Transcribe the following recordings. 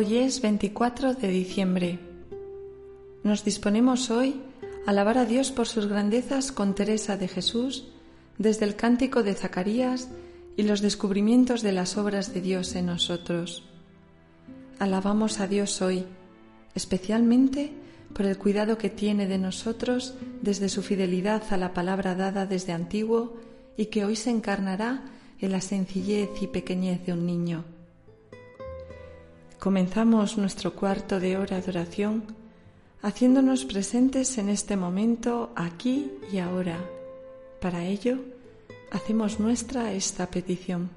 Hoy es 24 de diciembre. Nos disponemos hoy a alabar a Dios por sus grandezas con Teresa de Jesús desde el cántico de Zacarías y los descubrimientos de las obras de Dios en nosotros. Alabamos a Dios hoy, especialmente por el cuidado que tiene de nosotros desde su fidelidad a la palabra dada desde antiguo y que hoy se encarnará en la sencillez y pequeñez de un niño. Comenzamos nuestro cuarto de hora de oración haciéndonos presentes en este momento, aquí y ahora. Para ello, hacemos nuestra esta petición.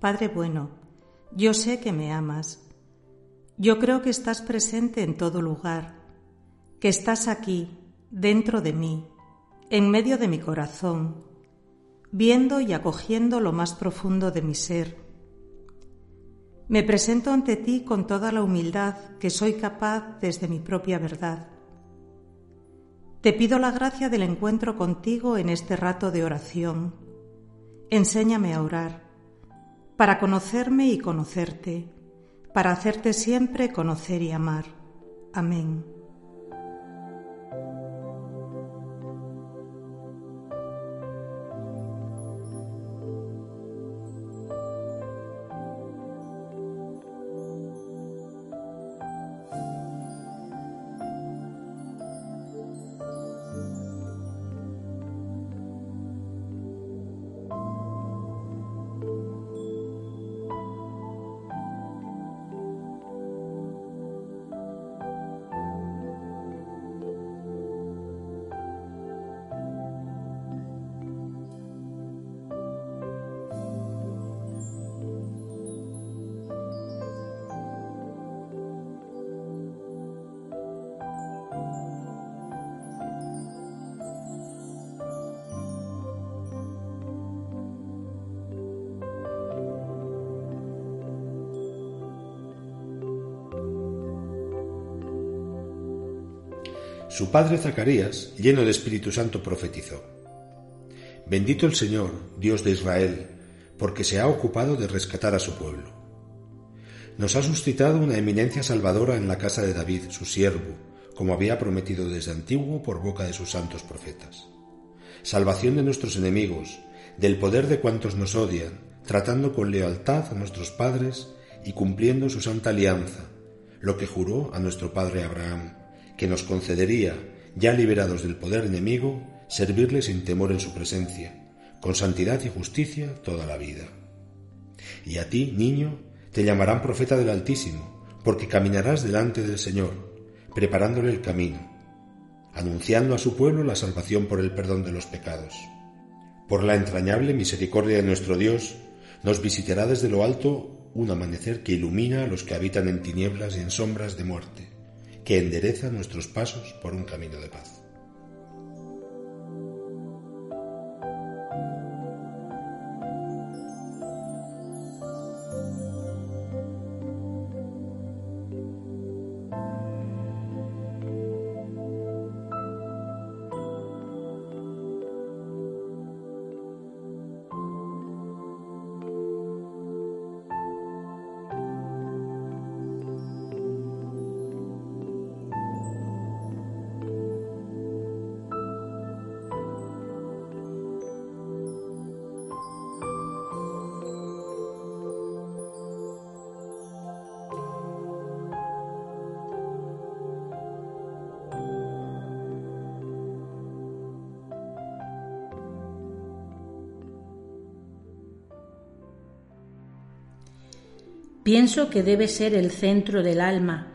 Padre bueno, yo sé que me amas. Yo creo que estás presente en todo lugar, que estás aquí, dentro de mí, en medio de mi corazón, viendo y acogiendo lo más profundo de mi ser. Me presento ante ti con toda la humildad que soy capaz desde mi propia verdad. Te pido la gracia del encuentro contigo en este rato de oración. Enséñame a orar para conocerme y conocerte, para hacerte siempre conocer y amar. Amén. Su padre Zacarías, lleno de Espíritu Santo, profetizó. Bendito el Señor, Dios de Israel, porque se ha ocupado de rescatar a su pueblo. Nos ha suscitado una eminencia salvadora en la casa de David, su siervo, como había prometido desde antiguo por boca de sus santos profetas. Salvación de nuestros enemigos, del poder de cuantos nos odian, tratando con lealtad a nuestros padres y cumpliendo su santa alianza, lo que juró a nuestro padre Abraham que nos concedería, ya liberados del poder enemigo, servirle sin temor en su presencia, con santidad y justicia toda la vida. Y a ti, niño, te llamarán profeta del Altísimo, porque caminarás delante del Señor, preparándole el camino, anunciando a su pueblo la salvación por el perdón de los pecados. Por la entrañable misericordia de nuestro Dios, nos visitará desde lo alto un amanecer que ilumina a los que habitan en tinieblas y en sombras de muerte que endereza nuestros pasos por un camino de paz. Pienso que debe ser el centro del alma,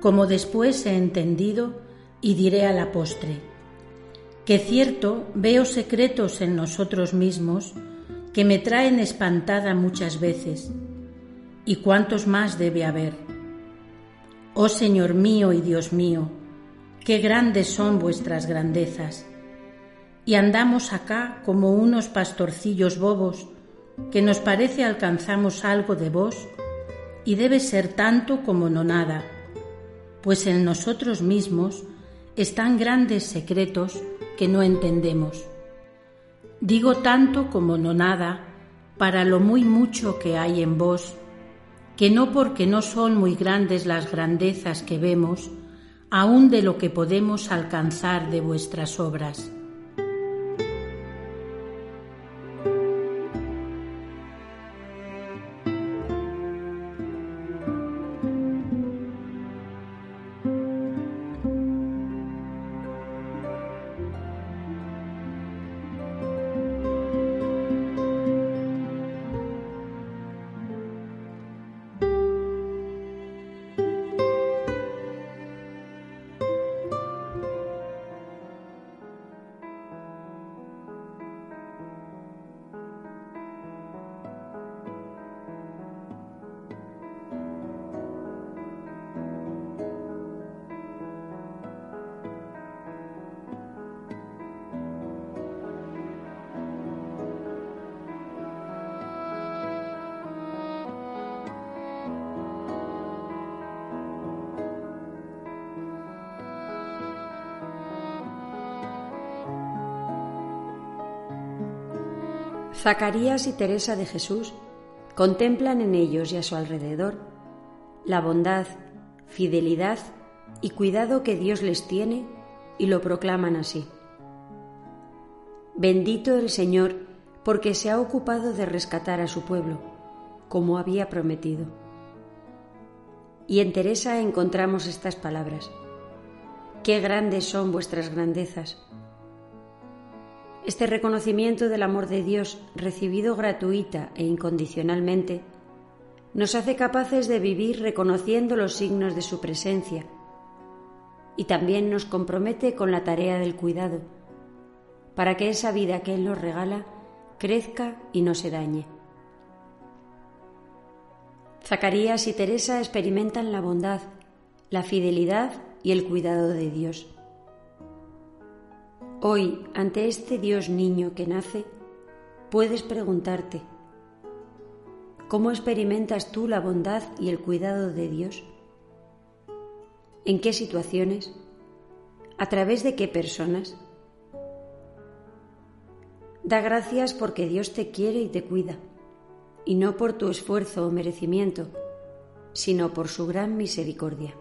como después he entendido y diré a la postre, que cierto veo secretos en nosotros mismos que me traen espantada muchas veces, y cuántos más debe haber. Oh Señor mío y Dios mío, qué grandes son vuestras grandezas. Y andamos acá como unos pastorcillos bobos, que nos parece alcanzamos algo de vos, y debe ser tanto como no nada, pues en nosotros mismos están grandes secretos que no entendemos. Digo tanto como no nada, para lo muy mucho que hay en vos, que no porque no son muy grandes las grandezas que vemos, aun de lo que podemos alcanzar de vuestras obras. Zacarías y Teresa de Jesús contemplan en ellos y a su alrededor la bondad, fidelidad y cuidado que Dios les tiene y lo proclaman así. Bendito el Señor porque se ha ocupado de rescatar a su pueblo, como había prometido. Y en Teresa encontramos estas palabras. Qué grandes son vuestras grandezas este reconocimiento del amor de Dios recibido gratuita e incondicionalmente nos hace capaces de vivir reconociendo los signos de su presencia y también nos compromete con la tarea del cuidado, para que esa vida que Él nos regala crezca y no se dañe. Zacarías y Teresa experimentan la bondad, la fidelidad y el cuidado de Dios. Hoy, ante este Dios niño que nace, puedes preguntarte, ¿cómo experimentas tú la bondad y el cuidado de Dios? ¿En qué situaciones? ¿A través de qué personas? Da gracias porque Dios te quiere y te cuida, y no por tu esfuerzo o merecimiento, sino por su gran misericordia.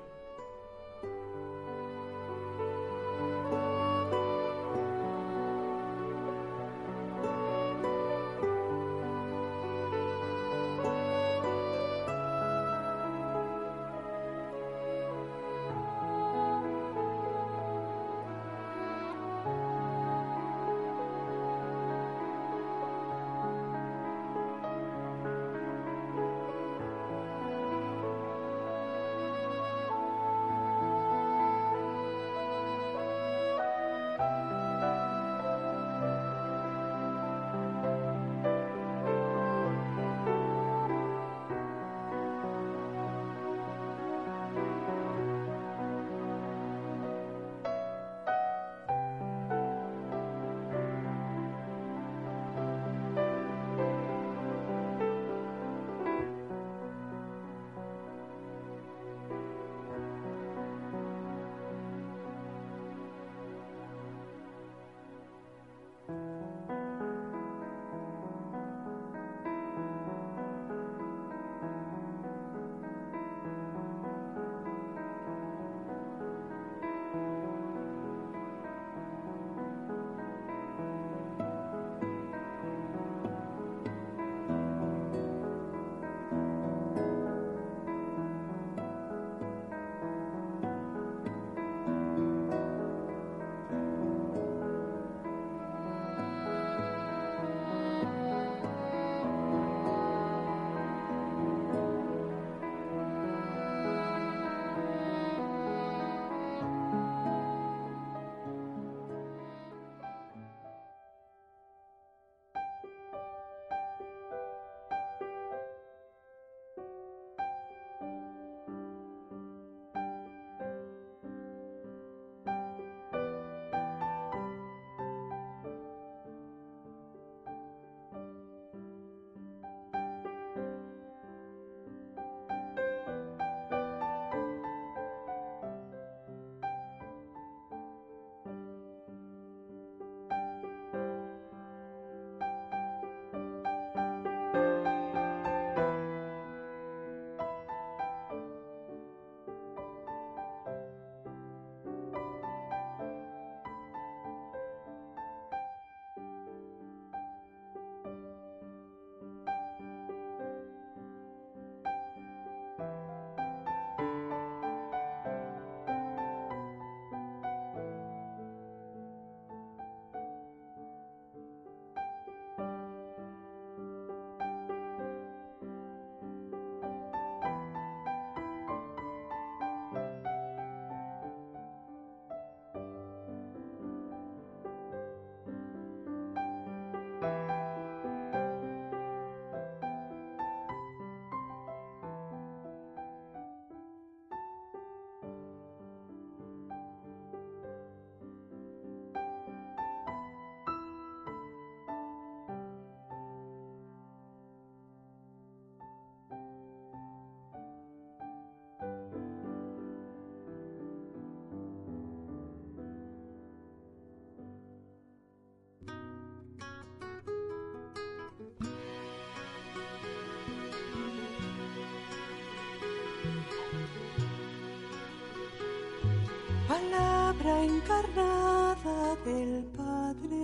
Palabra encarnada del Padre,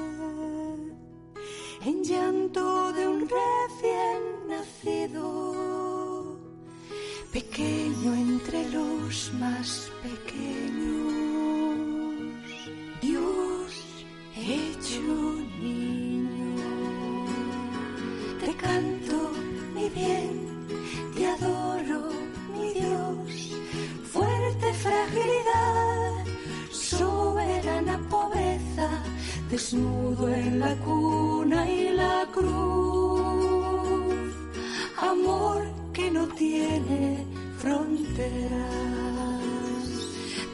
en llanto de un recién nacido, pequeño entre los más pequeños, que no tiene fronteras.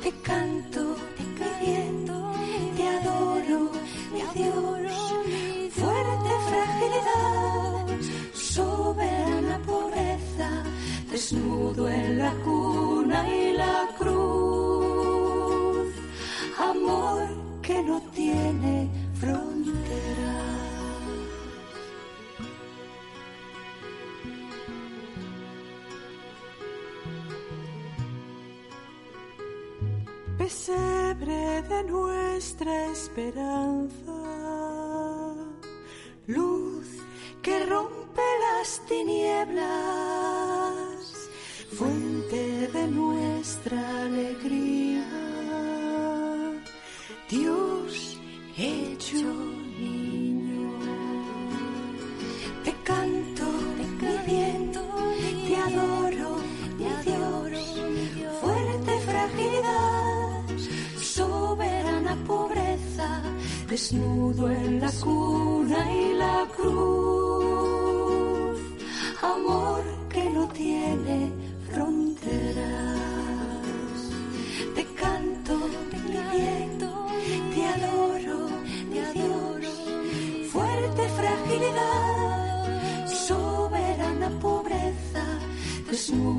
Te canto, te viento, te adoro, me adoro, fuerte fragilidad, soberana pobreza, desnudo en la cuna y la cruz, amor que no tiene Pesebre de nuestra esperanza, luz que rompe las tinieblas, fuente de nuestra desnudo en la cuna y la cruz, amor que no tiene fronteras. Te canto, te viento, te adoro, te adoro, fuerte fragilidad, soberana pobreza, desnudo